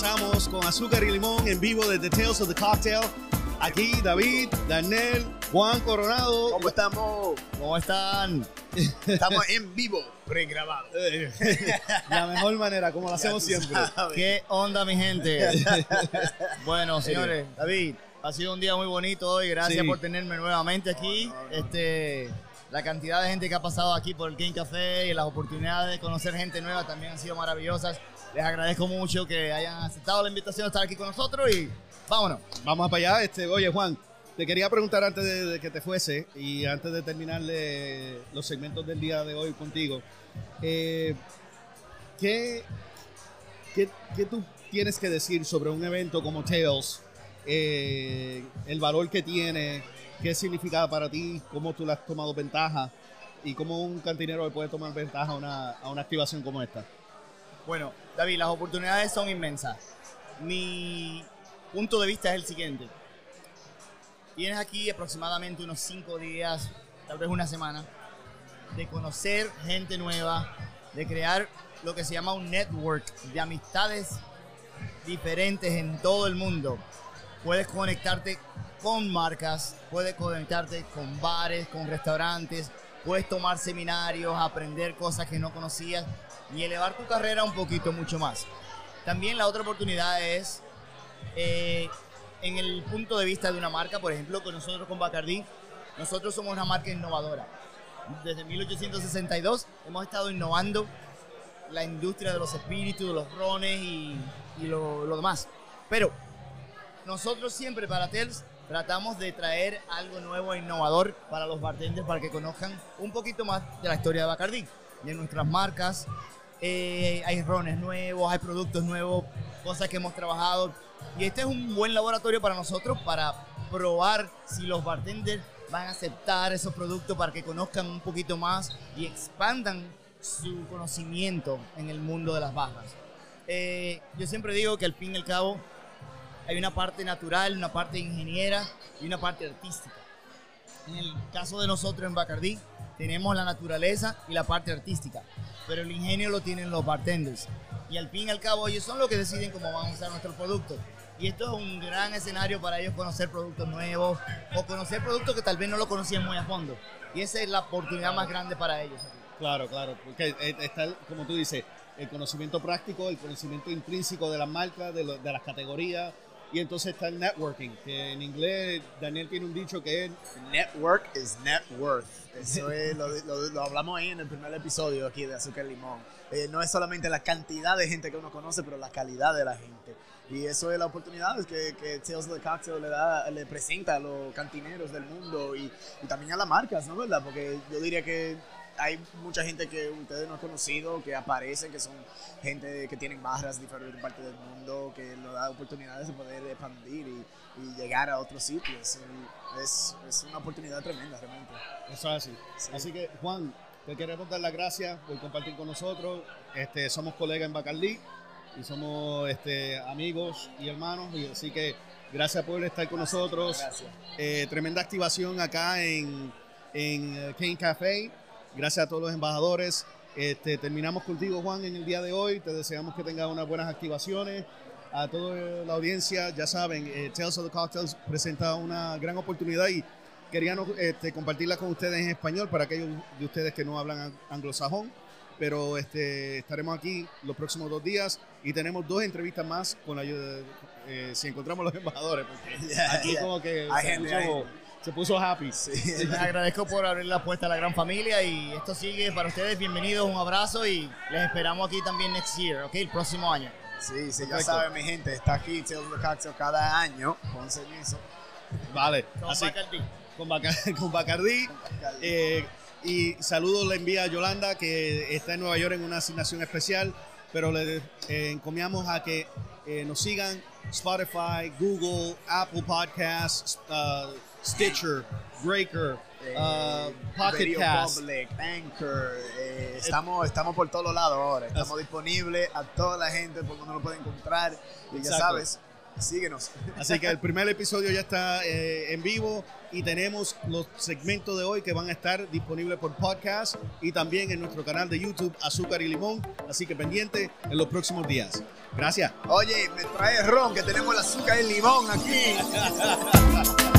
regresamos con azúcar y limón en vivo desde Tales of the Cocktail. Aquí David, Daniel, Juan Coronado. ¿Cómo estamos? ¿Cómo están? Estamos en vivo, pregrabado. La mejor manera, como lo hacemos siempre. ¿Qué onda, mi gente? bueno, señores, David, ha sido un día muy bonito hoy. Gracias Sí. por tenerme nuevamente aquí. Este, la cantidad de gente que ha pasado aquí por el Game Café y las oportunidades de conocer gente nueva también han sido maravillosas. Les agradezco mucho que hayan aceptado la invitación a estar aquí con nosotros y vámonos. Vamos para allá. Este, oye, Juan, te quería preguntar antes de, de que te fuese y antes de terminar eh, los segmentos del día de hoy contigo. eh, ¿qué, qué, qué tú tienes que decir sobre un evento como Tales? Eh, el valor que tiene, qué significa para ti, cómo tú le has tomado ventaja y cómo un cantinero le puede tomar ventaja a una, a una activación como esta. Bueno, David, las oportunidades son inmensas. Mi punto de vista es el siguiente. Tienes aquí aproximadamente unos cinco días, tal vez una semana, de conocer gente nueva, de crear lo que se llama un network de amistades diferentes en todo el mundo. Puedes conectarte con marcas, puedes conectarte con bares, con restaurantes, puedes tomar seminarios, aprender cosas que no conocías y elevar tu carrera un poquito mucho más. También la otra oportunidad es eh, en el punto de vista de una marca, por ejemplo, con nosotros con Bacardi, nosotros somos una marca innovadora. Desde 1862 hemos estado innovando la industria de los espíritus, los rones y, y lo demás. Pero nosotros siempre para Tels tratamos de traer algo nuevo e innovador para los bartenders para que conozcan un poquito más de la historia de Bacardi, de nuestras marcas. Eh, hay rones nuevos, hay productos nuevos, cosas que hemos trabajado. Y este es un buen laboratorio para nosotros para probar si los bartenders van a aceptar esos productos para que conozcan un poquito más y expandan su conocimiento en el mundo de las bajas. Eh, yo siempre digo que al fin y al cabo hay una parte natural, una parte ingeniera y una parte artística. En el caso de nosotros en Bacardí, tenemos la naturaleza y la parte artística, pero el ingenio lo tienen los bartenders. Y al fin y al cabo ellos son los que deciden cómo van a usar nuestros productos. Y esto es un gran escenario para ellos conocer productos nuevos o conocer productos que tal vez no lo conocían muy a fondo. Y esa es la oportunidad más grande para ellos. aquí. Claro, claro, porque eh, está, como tú dices, el conocimiento práctico, el conocimiento intrínseco de las marcas, de, de las categorías, y entonces está el networking, que en inglés Daniel tiene un dicho que es, Network is net worth. Eso es, lo, lo- lo hablamos ahí en el primer episodio aquí de Azúcar Limón. Eh, no es solamente la cantidad de gente que uno conoce, pero la calidad de la gente. Y eso es la oportunidad que, que Tales of the Cocktail le, da, le presenta a los cantineros del mundo y, y también a las marcas, ¿no? ¿Verdad? Porque yo diría que hay mucha gente que ustedes no han conocido, que aparecen, que son gente que tienen barras de diferentes partes del mundo, que nos da oportunidades de poder expandir y, y llegar a otros sitios. Es, es una oportunidad tremenda, realmente. eso es así. Sí. Así que Juan, te queremos dar las gracias por compartir con nosotros, este, somos colegas en Bacardí y somos este, amigos y hermanos, y así que gracias por estar con nosotros. Gracias. Eh, tremenda activación acá en, en eh, Kane Café. Gracias a todos los embajadores. Este, terminamos contigo, Juan, en el día de hoy. Te deseamos que tengas unas buenas activaciones. A toda la audiencia, ya saben, eh, Tales of the Cocktails presenta una gran oportunidad y queríamos este, compartirla con ustedes en español para aquellos de ustedes que no hablan ang- anglosajón. Pero este, estaremos aquí los próximos dos días y tenemos dos entrevistas más con la ayuda de, eh, si encontramos los embajadores, porque Ya, aquí ya. como que Hay gente, hay gente. Se puso happy. Sí. Les agradezco por abrir la puerta a la gran familia y esto sigue para ustedes. Bienvenidos, un abrazo y les esperamos aquí también next year, ¿ok? El próximo año. Sí, sí, ya saben, mi gente, está aquí Tales of the Cocktail cada año con permiso. Vale, Con así Bacardi. con, Baca- con Bacardí. Eh, y saludos le envía a Yolanda, que está en Nueva York en una asignación especial, pero le eh, encomiamos a que eh, nos sigan Spotify, Google, Apple Podcasts, uh, Stitcher, Breaker, uh, Pocket Cast. Public, Anchor, eh, estamos, estamos por todos lados ahora. Estamos disponibles a toda la gente por donde lo pueden encontrar. Y ya sabes, Síguenos. Así que el primer episodio ya está eh, en vivo y tenemos los segmentos de hoy que van a estar disponibles por podcast y también en nuestro canal de YouTube Azúcar y Limón. Así que pendiente en los próximos días. Gracias. Oye, me trae ron, que tenemos el azúcar y el limón aquí.